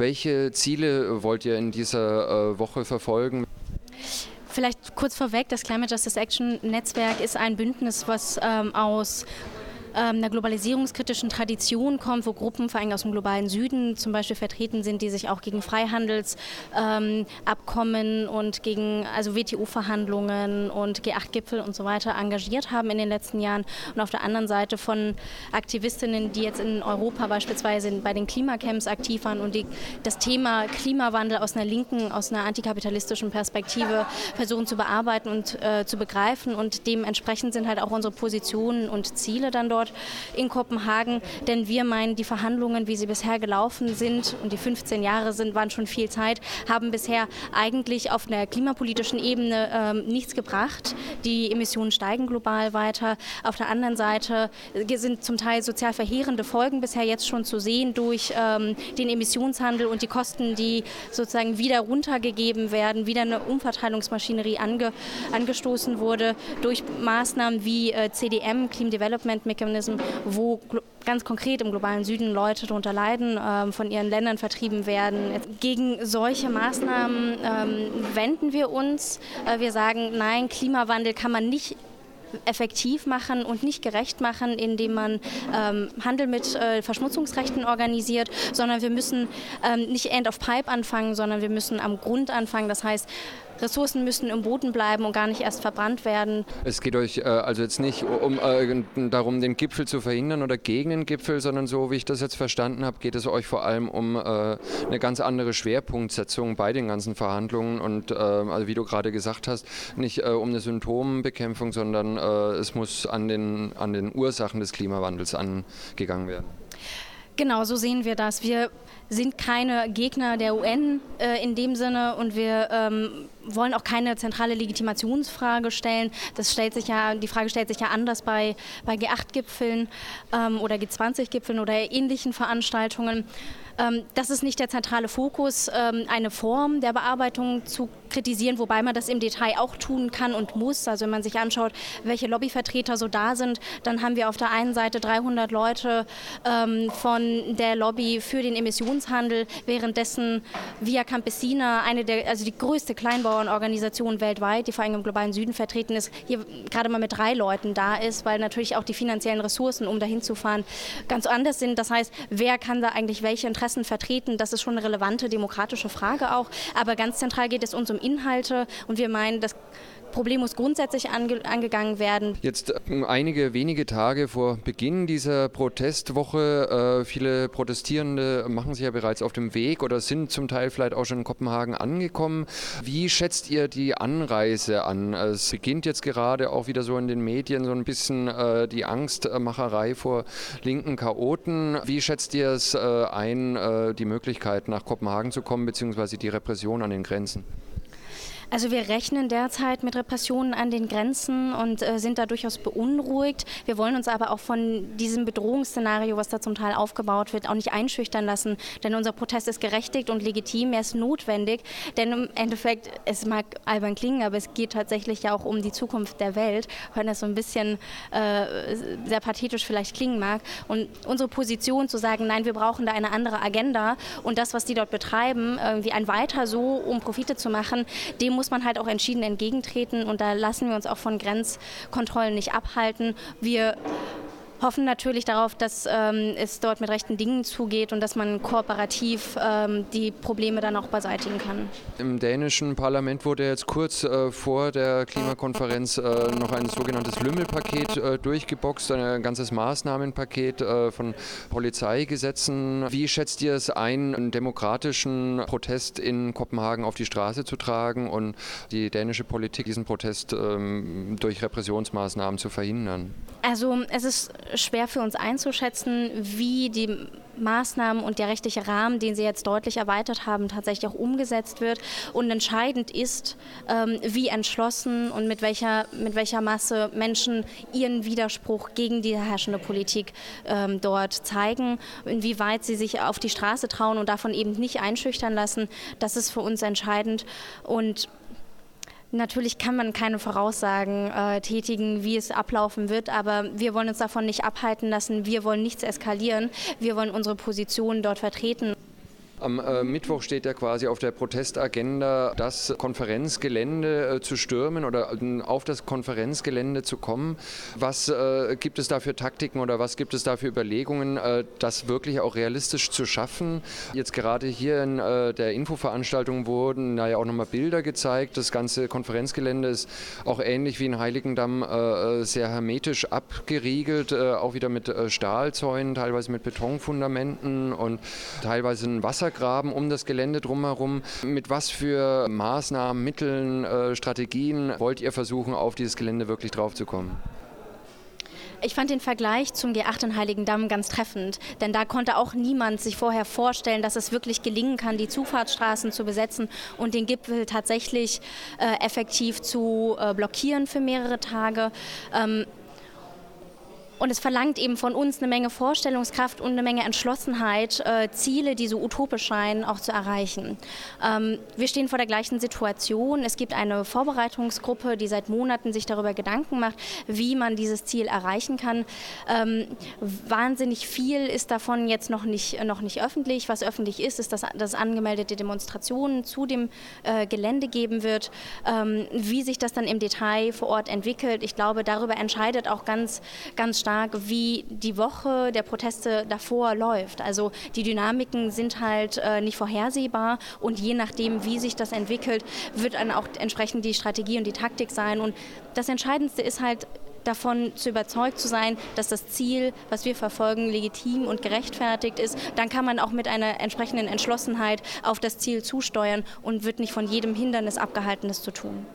Welche Ziele wollt ihr in dieser Woche verfolgen? Vielleicht kurz vorweg, das Climate Justice Action Netzwerk ist ein Bündnis, was ähm, aus einer globalisierungskritischen Tradition kommt, wo Gruppen vor allem aus dem globalen Süden zum Beispiel vertreten sind, die sich auch gegen Freihandelsabkommen ähm, und gegen also WTO-Verhandlungen und G8-Gipfel und so weiter engagiert haben in den letzten Jahren. Und auf der anderen Seite von Aktivistinnen, die jetzt in Europa beispielsweise bei den Klimacamps aktiv waren und die das Thema Klimawandel aus einer linken, aus einer antikapitalistischen Perspektive versuchen zu bearbeiten und äh, zu begreifen. Und dementsprechend sind halt auch unsere Positionen und Ziele dann dort dort in Kopenhagen, denn wir meinen, die Verhandlungen, wie sie bisher gelaufen sind, und die 15 Jahre sind, waren schon viel Zeit, haben bisher eigentlich auf einer klimapolitischen Ebene ähm, nichts gebracht. Die Emissionen steigen global weiter. Auf der anderen Seite sind zum Teil sozial verheerende Folgen bisher jetzt schon zu sehen durch ähm, den Emissionshandel und die Kosten, die sozusagen wieder runtergegeben werden, wieder eine Umverteilungsmaschinerie ange, angestoßen wurde durch Maßnahmen wie äh, CDM, Clean Development Mechanism, Mechanism, wo ganz konkret im globalen Süden Leute darunter leiden, ähm, von ihren Ländern vertrieben werden. Gegen solche Maßnahmen ähm, wenden wir uns. Äh, wir sagen, nein, Klimawandel kann man nicht effektiv machen und nicht gerecht machen, indem man ähm, Handel mit äh, Verschmutzungsrechten organisiert, sondern wir müssen ähm, nicht End of Pipe anfangen, sondern wir müssen am Grund anfangen. Das heißt, Ressourcen müssen im Boden bleiben und gar nicht erst verbrannt werden. Es geht euch äh, also jetzt nicht um, äh, darum, den Gipfel zu verhindern oder gegen den Gipfel, sondern so wie ich das jetzt verstanden habe, geht es euch vor allem um äh, eine ganz andere Schwerpunktsetzung bei den ganzen Verhandlungen und äh, also wie du gerade gesagt hast, nicht äh, um eine Symptombekämpfung, sondern äh, es muss an den, an den Ursachen des Klimawandels angegangen werden. Genau, so sehen wir das. Wir sind keine Gegner der UN äh, in dem Sinne und wir ähm, wollen auch keine zentrale Legitimationsfrage stellen. Das stellt sich ja, die Frage stellt sich ja anders bei, bei G8-Gipfeln ähm, oder G20-Gipfeln oder ähnlichen Veranstaltungen. Ähm, das ist nicht der zentrale Fokus, ähm, eine Form der Bearbeitung zu kritisieren, wobei man das im Detail auch tun kann und muss. Also wenn man sich anschaut, welche Lobbyvertreter so da sind, dann haben wir auf der einen Seite 300 Leute ähm, von der Lobby für den Emissionshandel, währenddessen Via Campesina, eine der, also die größte Kleinbauernorganisation weltweit, die vor allem im globalen Süden vertreten ist, hier gerade mal mit drei Leuten da ist, weil natürlich auch die finanziellen Ressourcen, um dahin zu fahren, ganz anders sind. Das heißt, wer kann da eigentlich welche Interessen Interessen vertreten, das ist schon eine relevante demokratische Frage auch. Aber ganz zentral geht es uns um Inhalte und wir meinen, dass Problem muss grundsätzlich ange angegangen werden. Jetzt äh, einige wenige Tage vor Beginn dieser Protestwoche. Äh, viele Protestierende machen sich ja bereits auf dem Weg oder sind zum Teil vielleicht auch schon in Kopenhagen angekommen. Wie schätzt ihr die Anreise an? Es beginnt jetzt gerade auch wieder so in den Medien so ein bisschen äh, die Angstmacherei vor linken Chaoten. Wie schätzt ihr es äh, ein, äh, die Möglichkeit nach Kopenhagen zu kommen, beziehungsweise die Repression an den Grenzen? Also wir rechnen derzeit mit Repressionen an den Grenzen und äh, sind da durchaus beunruhigt. Wir wollen uns aber auch von diesem Bedrohungsszenario, was da zum Teil aufgebaut wird, auch nicht einschüchtern lassen. Denn unser Protest ist gerechtigt und legitim, er ist notwendig. Denn im Endeffekt, es mag albern klingen, aber es geht tatsächlich ja auch um die Zukunft der Welt, wenn das so ein bisschen äh, sehr pathetisch vielleicht klingen mag. Und unsere Position zu sagen, nein, wir brauchen da eine andere Agenda und das, was die dort betreiben, irgendwie ein Weiter so, um Profite zu machen, dem muss man halt auch entschieden entgegentreten und da lassen wir uns auch von Grenzkontrollen nicht abhalten. Wir hoffen natürlich darauf, dass ähm, es dort mit rechten Dingen zugeht und dass man kooperativ ähm, die Probleme dann auch beseitigen kann. Im dänischen Parlament wurde jetzt kurz äh, vor der Klimakonferenz äh, noch ein sogenanntes Lümmelpaket äh, durchgeboxt, ein ganzes Maßnahmenpaket äh, von Polizeigesetzen. Wie schätzt ihr es ein, einen demokratischen Protest in Kopenhagen auf die Straße zu tragen und die dänische Politik diesen Protest ähm, durch Repressionsmaßnahmen zu verhindern? Also es ist schwer für uns einzuschätzen, wie die Maßnahmen und der rechtliche Rahmen, den Sie jetzt deutlich erweitert haben, tatsächlich auch umgesetzt wird. Und entscheidend ist, ähm, wie entschlossen und mit welcher, mit welcher Masse Menschen ihren Widerspruch gegen die herrschende Politik ähm, dort zeigen, inwieweit sie sich auf die Straße trauen und davon eben nicht einschüchtern lassen. Das ist für uns entscheidend. Und Natürlich kann man keine Voraussagen äh, tätigen, wie es ablaufen wird, aber wir wollen uns davon nicht abhalten lassen. Wir wollen nichts eskalieren. Wir wollen unsere Position dort vertreten. Am äh, Mittwoch steht ja quasi auf der Protestagenda, das Konferenzgelände äh, zu stürmen oder äh, auf das Konferenzgelände zu kommen. Was äh, gibt es da für Taktiken oder was gibt es da für Überlegungen, äh, das wirklich auch realistisch zu schaffen? Jetzt gerade hier in äh, der Infoveranstaltung wurden ja auch nochmal Bilder gezeigt. Das ganze Konferenzgelände ist auch ähnlich wie in Heiligendamm sehr hermetisch abgeriegelt, auch wieder mit Stahlzäunen, teilweise mit Betonfundamenten und teilweise ein Wassergraben um das Gelände drumherum. Mit was für Maßnahmen, Mitteln, Strategien wollt ihr versuchen, auf dieses Gelände wirklich draufzukommen? Ich fand den Vergleich zum G8 in Heiligendamm ganz treffend, denn da konnte auch niemand sich vorher vorstellen, dass es wirklich gelingen kann, die Zufahrtsstraßen zu besetzen und den Gipfel tatsächlich äh, effektiv zu äh, blockieren für mehrere Tage. Ähm, und es verlangt eben von uns eine Menge Vorstellungskraft und eine Menge Entschlossenheit, äh, Ziele, die so utopisch scheinen, auch zu erreichen. Ähm, wir stehen vor der gleichen Situation. Es gibt eine Vorbereitungsgruppe, die seit Monaten sich darüber Gedanken macht, wie man dieses Ziel erreichen kann. Ähm, wahnsinnig viel ist davon jetzt noch nicht, noch nicht öffentlich. Was öffentlich ist, ist, dass, dass angemeldete Demonstrationen zu dem äh, Gelände geben wird. Ähm, wie sich das dann im Detail vor Ort entwickelt, ich glaube, darüber entscheidet auch ganz, ganz stark stark, wie die Woche der Proteste davor läuft. Also die Dynamiken sind halt äh, nicht vorhersehbar und je nachdem, wie sich das entwickelt, wird dann auch entsprechend die Strategie und die Taktik sein. Und das Entscheidendste ist halt, davon zu überzeugt zu sein, dass das Ziel, was wir verfolgen, legitim und gerechtfertigt ist, dann kann man auch mit einer entsprechenden Entschlossenheit auf das Ziel zusteuern und wird nicht von jedem Hindernis abgehalten, das zu tun.